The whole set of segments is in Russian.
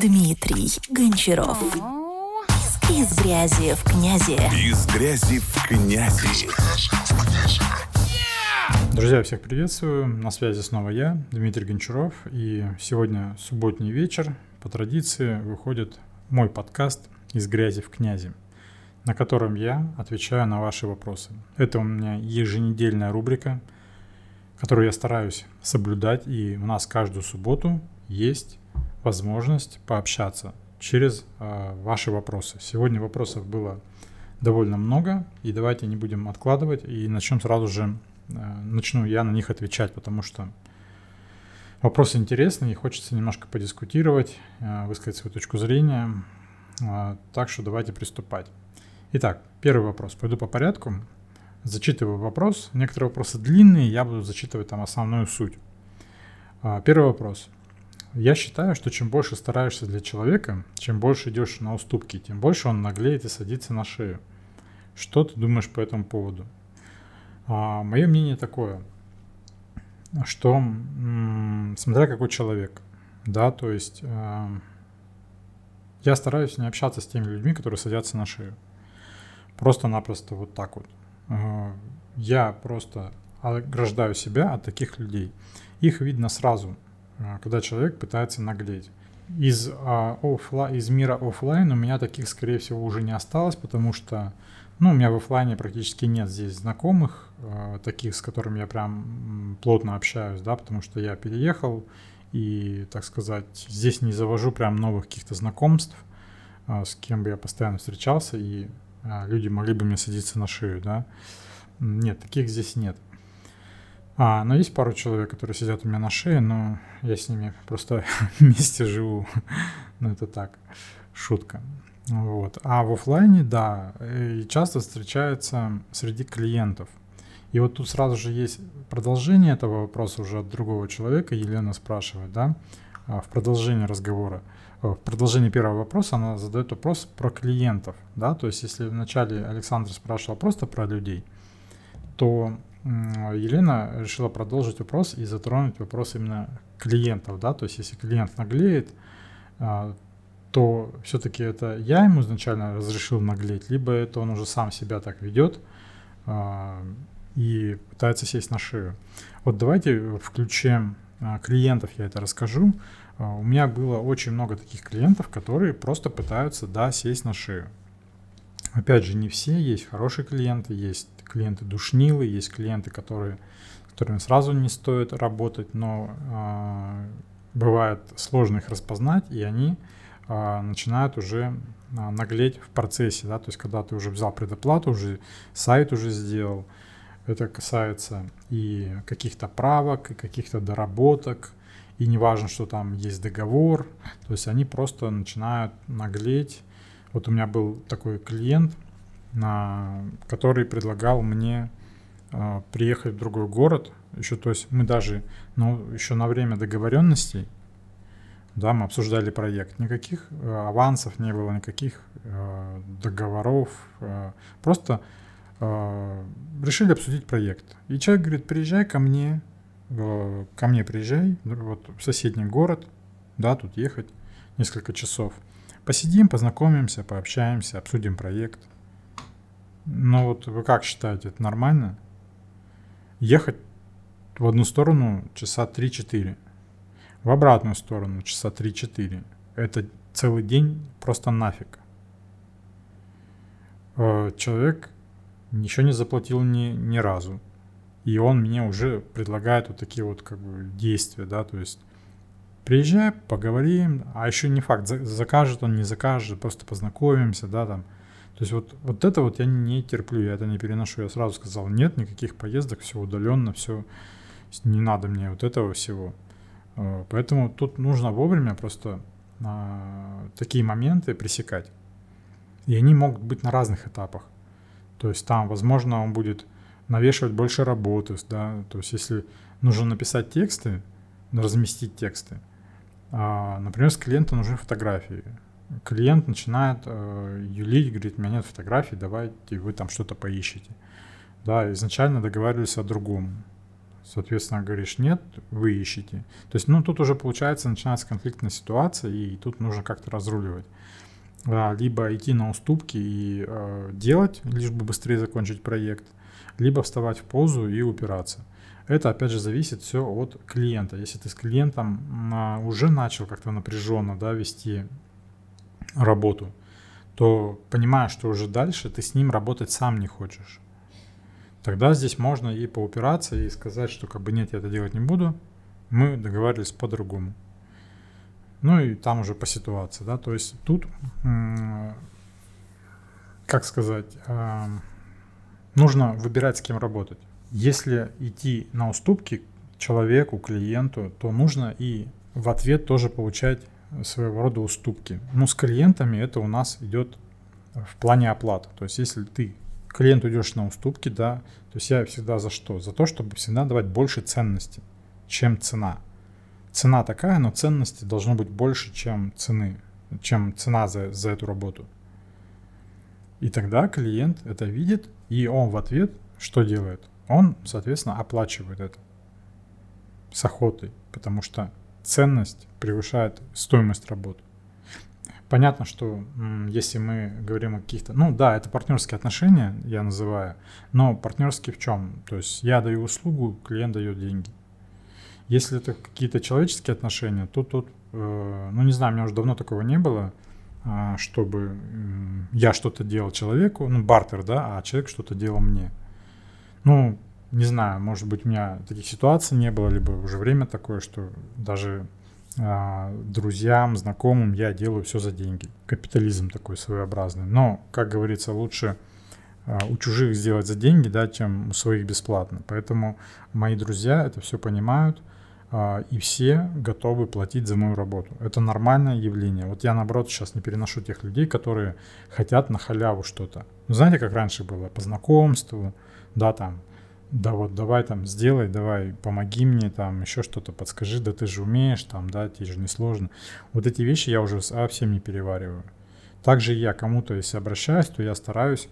Дмитрий Гончаров. Из грязи в князи. Из грязи в князи. Друзья, всех приветствую. На связи снова я, Дмитрий Гончаров. И сегодня субботний вечер. По традиции выходит мой подкаст «Из грязи в князи», на котором я отвечаю на ваши вопросы. Это у меня еженедельная рубрика, которую я стараюсь соблюдать. И у нас каждую субботу есть возможность пообщаться через э, ваши вопросы. Сегодня вопросов было довольно много, и давайте не будем откладывать и начнем сразу же, э, начну я на них отвечать, потому что вопросы интересные, и хочется немножко подискутировать, э, высказать свою точку зрения, э, так что давайте приступать. Итак, первый вопрос. Пойду по порядку. Зачитываю вопрос. Некоторые вопросы длинные, я буду зачитывать там основную суть. Первый вопрос. Я считаю, что чем больше стараешься для человека, чем больше идешь на уступки, тем больше он наглеет и садится на шею. Что ты думаешь по этому поводу? А, мое мнение такое, что м- смотря какой человек, да, то есть э, я стараюсь не общаться с теми людьми, которые садятся на шею. Просто-напросто вот так вот. Э, я просто ограждаю себя от таких людей. Их видно сразу – когда человек пытается наглеть. Из, а, оффла, из мира офлайн у меня таких, скорее всего, уже не осталось, потому что ну, у меня в офлайне практически нет здесь знакомых, э, таких, с которыми я прям плотно общаюсь, да, потому что я переехал и, так сказать, здесь не завожу прям новых каких-то знакомств, э, с кем бы я постоянно встречался, и э, люди могли бы мне садиться на шею, да. Нет, таких здесь нет. А, но есть пару человек, которые сидят у меня на шее, но я с ними просто вместе живу. ну, это так, шутка. Вот. А в офлайне, да, и часто встречается среди клиентов. И вот тут сразу же есть продолжение этого вопроса уже от другого человека. Елена спрашивает, да, а, в продолжении разговора. В продолжении первого вопроса она задает вопрос про клиентов, да, то есть если вначале Александр спрашивал просто про людей, то Елена решила продолжить вопрос и затронуть вопрос именно клиентов, да, то есть если клиент наглеет, а, то все-таки это я ему изначально разрешил наглеть, либо это он уже сам себя так ведет а, и пытается сесть на шею. Вот давайте в ключе а, клиентов я это расскажу. У меня было очень много таких клиентов, которые просто пытаются, да, сесть на шею. Опять же, не все, есть хорошие клиенты, есть клиенты душнилы, есть клиенты, которые, с которыми сразу не стоит работать, но э, бывает сложно их распознать, и они э, начинают уже э, наглеть в процессе, да, то есть когда ты уже взял предоплату, уже сайт уже сделал, это касается и каких-то правок, и каких-то доработок, и не важно, что там есть договор, то есть они просто начинают наглеть. Вот у меня был такой клиент, на, который предлагал мне э, приехать в другой город. Еще, то есть мы даже, ну, еще на время договоренностей, да, мы обсуждали проект. Никаких э, авансов не было, никаких э, договоров. Э, просто э, решили обсудить проект. И человек говорит, приезжай ко мне, э, ко мне приезжай, вот в соседний город, да, тут ехать несколько часов. Посидим, познакомимся, пообщаемся, обсудим проект – ну вот вы как считаете, это нормально? Ехать в одну сторону часа 3-4, в обратную сторону часа 3-4. Это целый день просто нафиг. Э, человек ничего не заплатил ни, ни разу. И он мне уже предлагает вот такие вот как бы действия, да, то есть приезжай, поговорим, а еще не факт, закажет он, не закажет, просто познакомимся, да, там, то есть вот, вот это вот я не терплю, я это не переношу. Я сразу сказал, нет никаких поездок, все удаленно, все, не надо мне вот этого всего. Э, поэтому тут нужно вовремя просто а, такие моменты пресекать. И они могут быть на разных этапах. То есть там, возможно, он будет навешивать больше работы, да, то есть если нужно написать тексты, разместить тексты, а, например, с клиента нужны фотографии, клиент начинает э, юлить, говорит, у меня нет фотографий, давайте вы там что-то поищите. Да, изначально договаривались о другом. Соответственно, говоришь нет, вы ищете. То есть, ну, тут уже получается, начинается конфликтная ситуация, и тут нужно как-то разруливать. А, либо идти на уступки и э, делать, лишь бы быстрее закончить проект, либо вставать в позу и упираться. Это, опять же, зависит все от клиента. Если ты с клиентом а, уже начал как-то напряженно да, вести работу, то понимаешь, что уже дальше ты с ним работать сам не хочешь. Тогда здесь можно и поупираться, и сказать, что как бы нет, я это делать не буду. Мы договаривались по-другому. Ну и там уже по ситуации, да, то есть тут, как сказать, нужно выбирать, с кем работать. Если идти на уступки человеку, клиенту, то нужно и в ответ тоже получать своего рода уступки. Ну, с клиентами это у нас идет в плане оплаты. То есть, если ты клиенту идешь на уступки, да, то есть я всегда за что? За то, чтобы всегда давать больше ценности, чем цена. Цена такая, но ценности должно быть больше, чем цены, чем цена за, за эту работу. И тогда клиент это видит, и он в ответ что делает? Он, соответственно, оплачивает это с охотой, потому что ценность превышает стоимость работы. Понятно, что если мы говорим о каких-то... Ну да, это партнерские отношения, я называю, но партнерские в чем? То есть я даю услугу, клиент дает деньги. Если это какие-то человеческие отношения, то тут, э, ну не знаю, у меня уже давно такого не было, э, чтобы э, я что-то делал человеку, ну бартер, да, а человек что-то делал мне. Ну, не знаю, может быть, у меня таких ситуаций не было, либо уже время такое, что даже а, друзьям, знакомым я делаю все за деньги. Капитализм такой своеобразный. Но, как говорится, лучше а, у чужих сделать за деньги, да, чем у своих бесплатно. Поэтому мои друзья это все понимают, а, и все готовы платить за мою работу. Это нормальное явление. Вот я, наоборот, сейчас не переношу тех людей, которые хотят на халяву что-то. Ну, знаете, как раньше было? По знакомству, да, там, да вот давай там сделай, давай помоги мне, там еще что-то подскажи, да ты же умеешь, там, да, тебе же не сложно. Вот эти вещи я уже совсем не перевариваю. Также я кому-то, если обращаюсь, то я стараюсь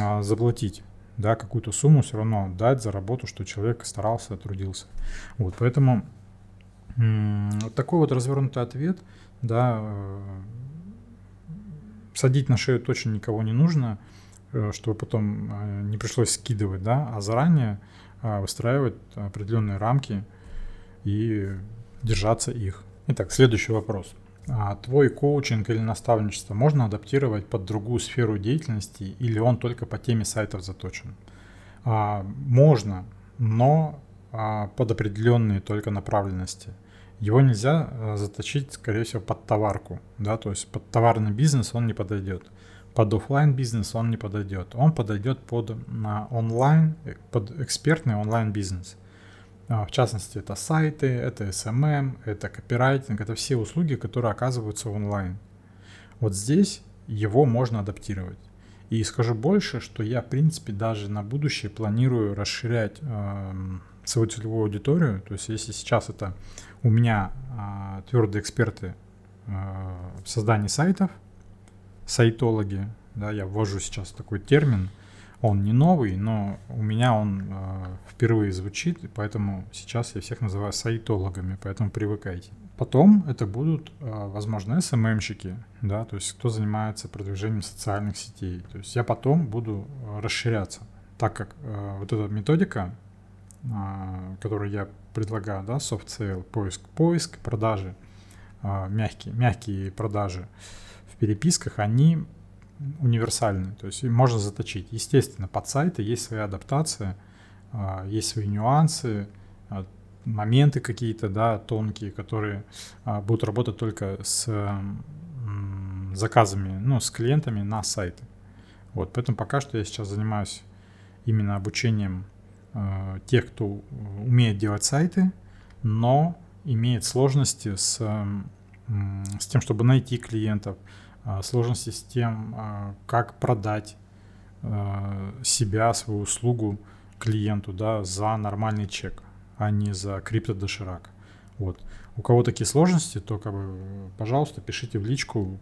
а, заплатить, да, какую-то сумму все равно дать за работу, что человек старался, трудился. Вот, поэтому вот такой вот развернутый ответ, да, э, садить на шею точно никого не нужно, чтобы потом э, не пришлось скидывать, да, а заранее э, выстраивать определенные рамки и держаться их. Итак, следующий вопрос. А твой коучинг или наставничество можно адаптировать под другую сферу деятельности или он только по теме сайтов заточен? А, можно, но а, под определенные только направленности. Его нельзя заточить, скорее всего, под товарку, да, то есть под товарный бизнес он не подойдет под офлайн бизнес он не подойдет. Он подойдет под на онлайн, под экспертный онлайн бизнес. А, в частности, это сайты, это SMM, это копирайтинг, это все услуги, которые оказываются онлайн. Вот здесь его можно адаптировать. И скажу больше, что я, в принципе, даже на будущее планирую расширять э, свою целевую аудиторию. То есть, если сейчас это у меня э, твердые эксперты э, в создании сайтов, сайтологи, да, я ввожу сейчас такой термин, он не новый, но у меня он э, впервые звучит, и поэтому сейчас я всех называю сайтологами, поэтому привыкайте. Потом это будут, э, возможно, СММщики, да, то есть кто занимается продвижением социальных сетей. То есть я потом буду э, расширяться, так как э, вот эта методика, э, которую я предлагаю, да, soft sale, поиск, поиск, продажи, э, мягкие, мягкие продажи, переписках, они универсальны, то есть можно заточить. Естественно, под сайты есть своя адаптация, а, есть свои нюансы, а, моменты какие-то, да, тонкие, которые а, будут работать только с заказами, ну, с клиентами на сайты. Вот, поэтому пока что я сейчас занимаюсь именно обучением тех, кто умеет делать сайты, но имеет сложности с, с тем, чтобы найти клиентов, сложности с тем, а, как продать а, себя, свою услугу клиенту да, за нормальный чек, а не за криптодоширак. Вот. У кого такие сложности, то, как бы, пожалуйста, пишите в личку,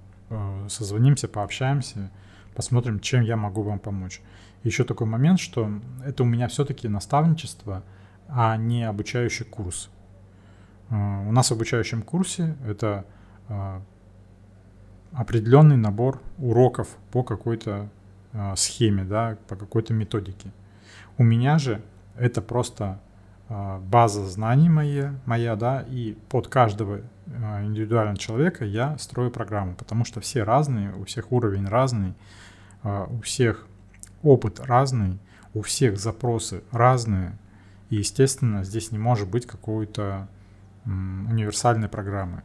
созвонимся, пообщаемся, посмотрим, чем я могу вам помочь. Еще такой момент, что это у меня все-таки наставничество а не обучающий курс. Э, у нас в обучающем курсе это э, определенный набор уроков по какой-то э, схеме, да, по какой-то методике. У меня же это просто база знаний моя, моя, да, и под каждого индивидуального человека я строю программу, потому что все разные, у всех уровень разный, у всех опыт разный, у всех запросы разные, и, естественно, здесь не может быть какой-то универсальной программы.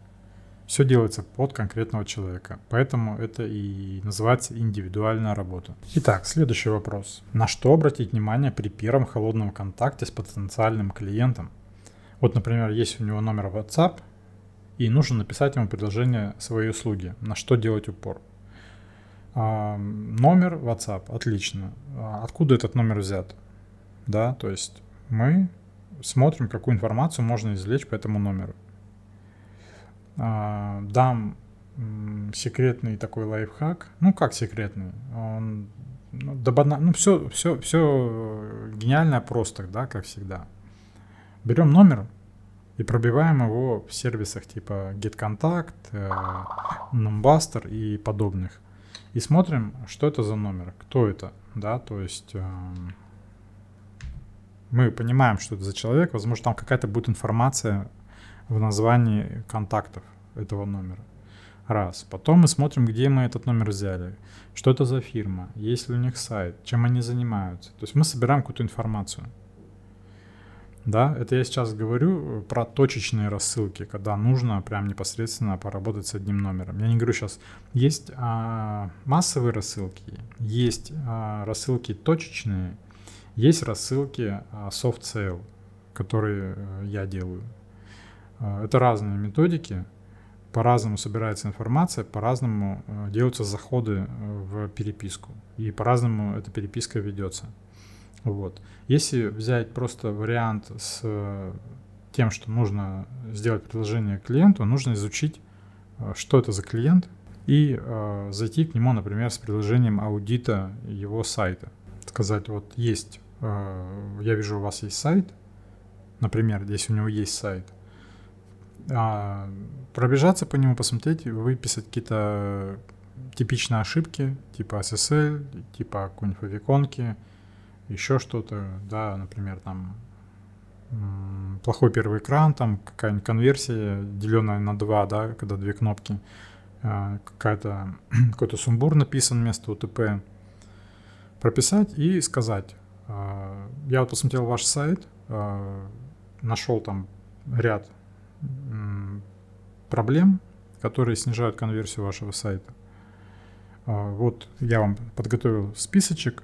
Все делается под конкретного человека, поэтому это и называется индивидуальная работа. Итак, следующий вопрос. На что обратить внимание при первом холодном контакте с потенциальным клиентом? Вот, например, есть у него номер WhatsApp, и нужно написать ему предложение своей услуги, на что делать упор. А, номер WhatsApp, отлично. А откуда этот номер взят? Да, то есть мы смотрим, какую информацию можно извлечь по этому номеру. А, дам секретный такой лайфхак. Ну, как секретный? Он, ну, да ну все, все, все гениально просто, да, как всегда. Берем номер и пробиваем его в сервисах типа GetContact, э, Numbuster и подобных. И смотрим, что это за номер, кто это, да, то есть эм, мы понимаем, что это за человек, возможно, там какая-то будет информация в названии контактов этого номера. Раз. Потом мы смотрим, где мы этот номер взяли, что это за фирма, есть ли у них сайт, чем они занимаются. То есть мы собираем какую-то информацию. Да, это я сейчас говорю про точечные рассылки, когда нужно прям непосредственно поработать с одним номером. Я не говорю сейчас, есть а, массовые рассылки, есть а, рассылки точечные, есть рассылки а, soft sale, которые э, я делаю. А, это разные методики, по-разному собирается информация, по-разному э, делаются заходы э, в переписку, и по-разному эта переписка ведется. Вот. Если взять просто вариант с тем, что нужно сделать предложение клиенту, нужно изучить, что это за клиент, и э, зайти к нему, например, с предложением аудита его сайта. Сказать, вот есть Э, я вижу, у вас есть сайт, например, если у него есть сайт, а, пробежаться по нему, посмотреть, выписать какие-то типичные ошибки, типа SSL, типа какой-нибудь favicon, еще что-то, да, например, там плохой первый экран, там какая-нибудь конверсия, деленная на два, да, когда две кнопки, э, какая-то, какой-то сумбур написан вместо UTP, прописать и сказать, а, я вот посмотрел ваш сайт, а, нашел там ряд проблем, которые снижают конверсию вашего сайта. А, вот я вам подготовил списочек.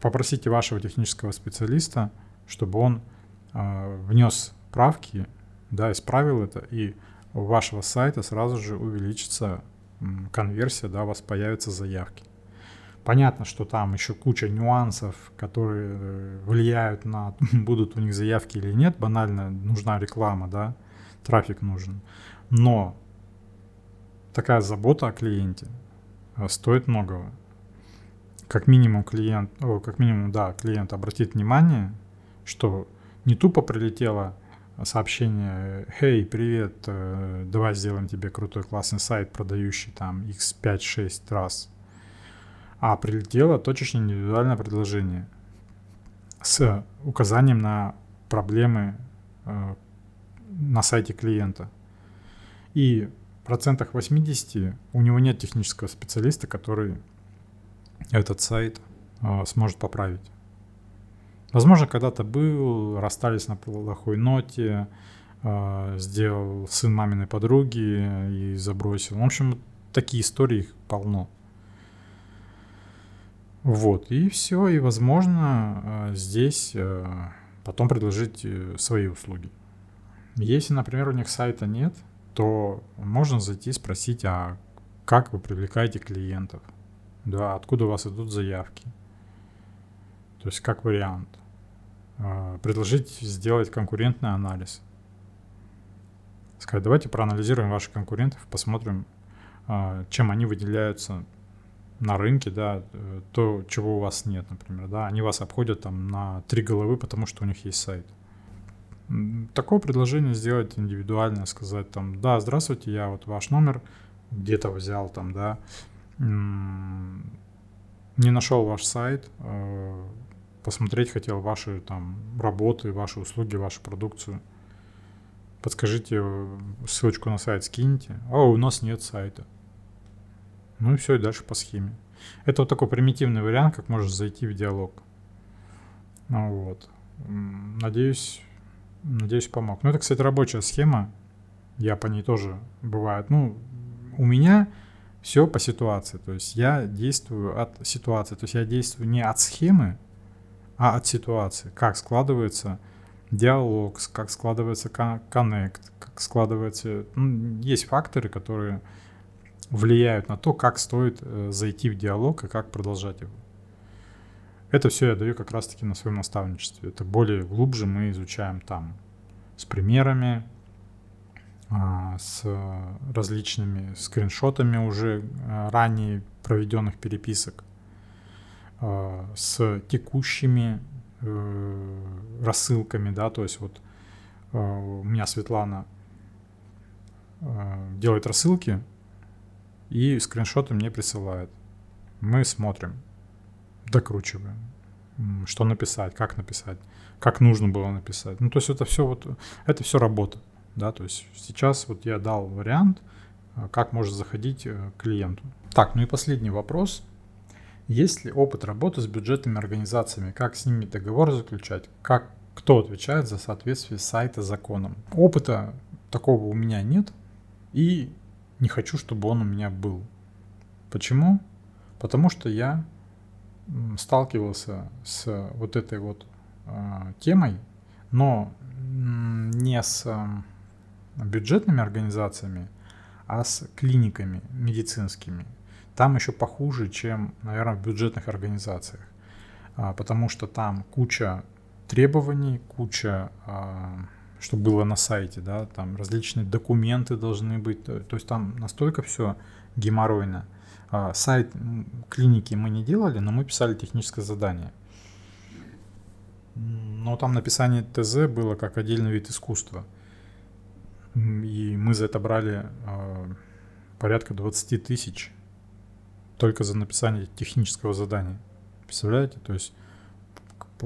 Попросите вашего технического специалиста, чтобы он внес правки, да, исправил это, и у вашего сайта сразу же увеличится конверсия, да, у вас появятся заявки. Понятно, что там еще куча нюансов, которые э, влияют на, будут у них заявки или нет. Банально нужна реклама, да, трафик нужен. Но такая забота о клиенте э, стоит многого. Как минимум клиент, о, как минимум, да, клиент обратит внимание, что не тупо прилетело сообщение, «Хей, привет, э, давай сделаем тебе крутой классный сайт, продающий там x5-6 раз а прилетело точечно индивидуальное предложение с указанием на проблемы э, на сайте клиента. И в процентах 80 у него нет технического специалиста, который этот сайт э, сможет поправить. Возможно, когда-то был, расстались на плохой ноте, э, сделал сын маминой подруги и забросил. В общем, такие истории их полно. Вот, и все, и возможно э, здесь э, потом предложить э, свои услуги. Если, например, у них сайта нет, то можно зайти спросить, а как вы привлекаете клиентов, да, откуда у вас идут заявки. То есть как вариант. Предложить сделать конкурентный анализ. Сказать, давайте проанализируем ваших конкурентов, посмотрим, чем они выделяются на рынке, да, э, то, чего у вас нет, например, да, они вас обходят там на три головы, потому что у них есть сайт. Такое предложение сделать индивидуально, сказать там, да, здравствуйте, я вот ваш номер где-то взял там, да, не нашел ваш сайт, э, посмотреть хотел ваши там работы, ваши услуги, вашу продукцию. Подскажите, э, ссылочку на сайт скиньте. А у нас нет сайта. Ну и все, и дальше по схеме. Это вот такой примитивный вариант, как можно зайти в диалог. Ну вот. Надеюсь, надеюсь, помог. Ну, это, кстати, рабочая схема. Я по ней тоже бывает. Ну, у меня все по ситуации. То есть я действую от ситуации. То есть я действую не от схемы, а от ситуации. Как складывается диалог, как складывается коннект, как складывается... Ну, есть факторы, которые влияют на то, как стоит э, зайти в диалог и как продолжать его. Это все я даю как раз-таки на своем наставничестве. Это более глубже мы изучаем там с примерами, а, с различными скриншотами уже а, ранее проведенных переписок, а, с текущими э, рассылками, да, то есть вот у меня Светлана делает рассылки и скриншоты мне присылает. Мы смотрим, докручиваем, что написать, как написать, как нужно было написать. Ну, то есть это все вот, это все работа да, то есть сейчас вот я дал вариант, э, как может заходить э, клиенту. Так, ну и последний вопрос. Есть ли опыт работы с бюджетными организациями? Как с ними договор заключать? Как, кто отвечает за соответствие сайта законам? Опыта такого у меня нет и не хочу, чтобы он у меня был. Почему? Потому что я сталкивался с вот этой вот э, темой, но не с э, бюджетными организациями, а с клиниками медицинскими. Там еще похуже, чем, наверное, в бюджетных организациях, а, потому что там куча требований, куча, а, что было на сайте, да, там различные документы должны быть, то, есть там настолько все геморройно. А, сайт клиники мы не делали, но мы писали техническое задание. Но там написание ТЗ было как отдельный вид искусства – и мы за это брали э, порядка 20 тысяч только за написание технического задания. Представляете? То есть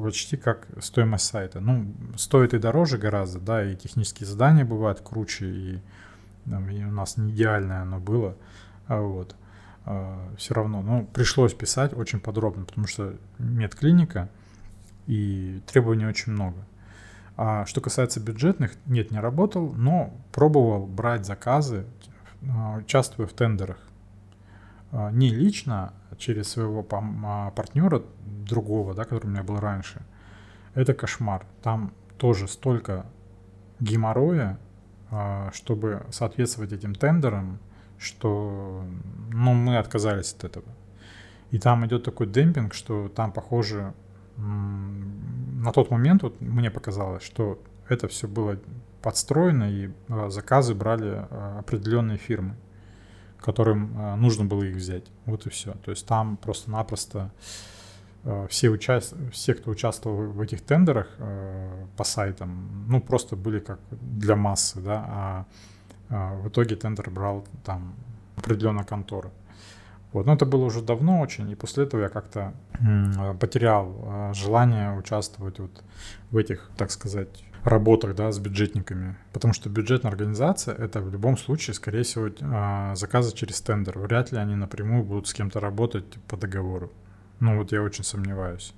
почти как стоимость сайта. Ну, стоит и дороже гораздо, да, и технические задания бывают круче, и, и у нас не идеальное оно было, а вот. А, все равно, ну, пришлось писать очень подробно, потому что медклиника, и требований очень много. А что касается бюджетных, нет, не работал, но пробовал брать заказы, а, участвуя в тендерах. Не лично, через своего а, партнера другого, да, который у меня был раньше. Это кошмар. Там тоже столько геморроя, чтобы соответствовать этим тендерам, что ну, мы отказались от этого. И там идет такой демпинг, что там, похоже, на тот момент вот мне показалось, что это все было подстроено, и а, заказы брали а, определенные фирмы, которым а, нужно было их взять. Вот и все. То есть там просто-напросто все, уча... все, кто участвовал в этих тендерах по сайтам, ну, просто были как для массы, да, а в итоге тендер брал там определенная контора. Вот. Но это было уже давно очень, и после этого я как-то потерял а, желание участвовать вот в этих, так сказать, работах да, с бюджетниками. Потому что бюджетная организация — это в любом случае, скорее всего, а, заказы через тендер. Вряд ли они напрямую будут с кем-то работать по договору. Ну вот я очень сомневаюсь.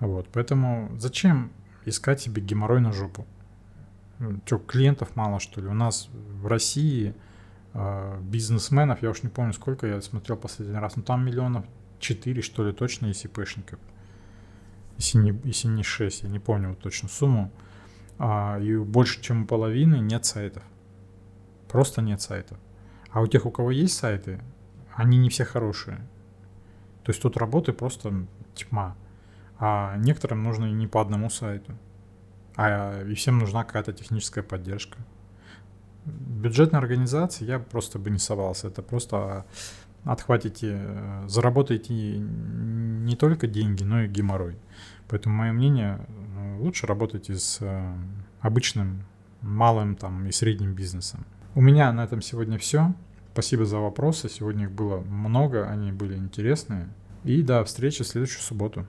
Вот, поэтому зачем искать себе геморрой на жопу? Что, клиентов мало, что ли? У нас в России бизнесменов, я уж не помню сколько, я смотрел последний раз, но там миллионов 4, что ли, точно есть ИПшников. Если не, если не 6, я не помню вот точно сумму. А, и больше, чем у половины нет сайтов. Просто нет сайтов. А у тех, у кого есть сайты, они не все хорошие. То есть тут работы просто тьма. А некоторым нужно не по одному сайту. А и всем нужна какая-то техническая поддержка бюджетной организации я просто бы не совался. Это просто отхватите, заработаете не только деньги, но и геморрой. Поэтому мое мнение, э, лучше работайте с э, обычным малым там и средним бизнесом. У меня на этом сегодня все. Спасибо за вопросы. Сегодня их было много, они были интересные. И до встречи в следующую субботу.